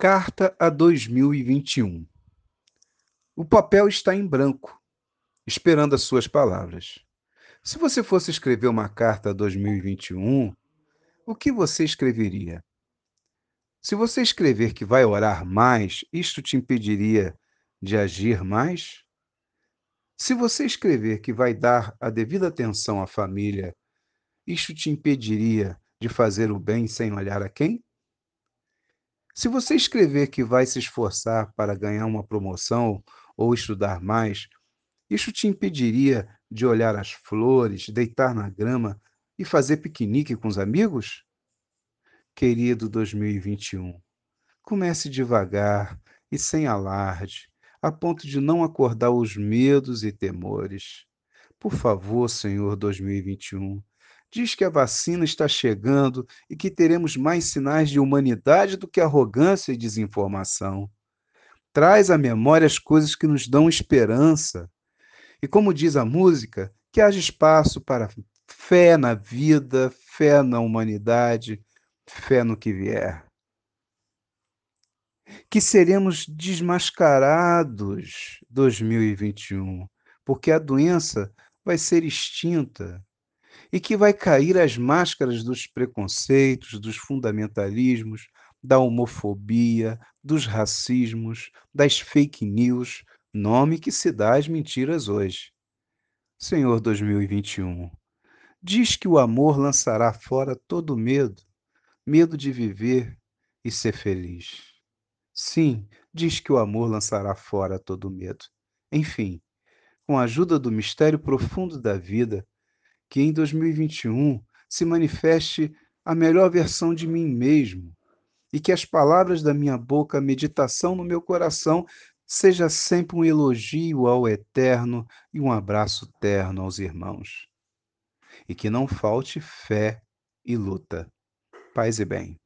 Carta a 2021. O papel está em branco, esperando as suas palavras. Se você fosse escrever uma carta a 2021, o que você escreveria? Se você escrever que vai orar mais, isto te impediria de agir mais? Se você escrever que vai dar a devida atenção à família, isto te impediria de fazer o bem sem olhar a quem? Se você escrever que vai se esforçar para ganhar uma promoção ou estudar mais, isso te impediria de olhar as flores, deitar na grama e fazer piquenique com os amigos? Querido 2021, comece devagar e sem alarde, a ponto de não acordar os medos e temores. Por favor, Senhor 2021, diz que a vacina está chegando e que teremos mais sinais de humanidade do que arrogância e desinformação. Traz à memória as coisas que nos dão esperança. E como diz a música, que haja espaço para fé na vida, fé na humanidade, fé no que vier. Que seremos desmascarados 2021, porque a doença vai ser extinta e que vai cair as máscaras dos preconceitos, dos fundamentalismos, da homofobia, dos racismos, das fake news, nome que se dá às mentiras hoje. Senhor 2021, diz que o amor lançará fora todo medo, medo de viver e ser feliz. Sim, diz que o amor lançará fora todo medo. Enfim, com a ajuda do mistério profundo da vida, que em 2021 se manifeste a melhor versão de mim mesmo e que as palavras da minha boca, a meditação no meu coração, seja sempre um elogio ao eterno e um abraço terno aos irmãos. E que não falte fé e luta. Paz e bem.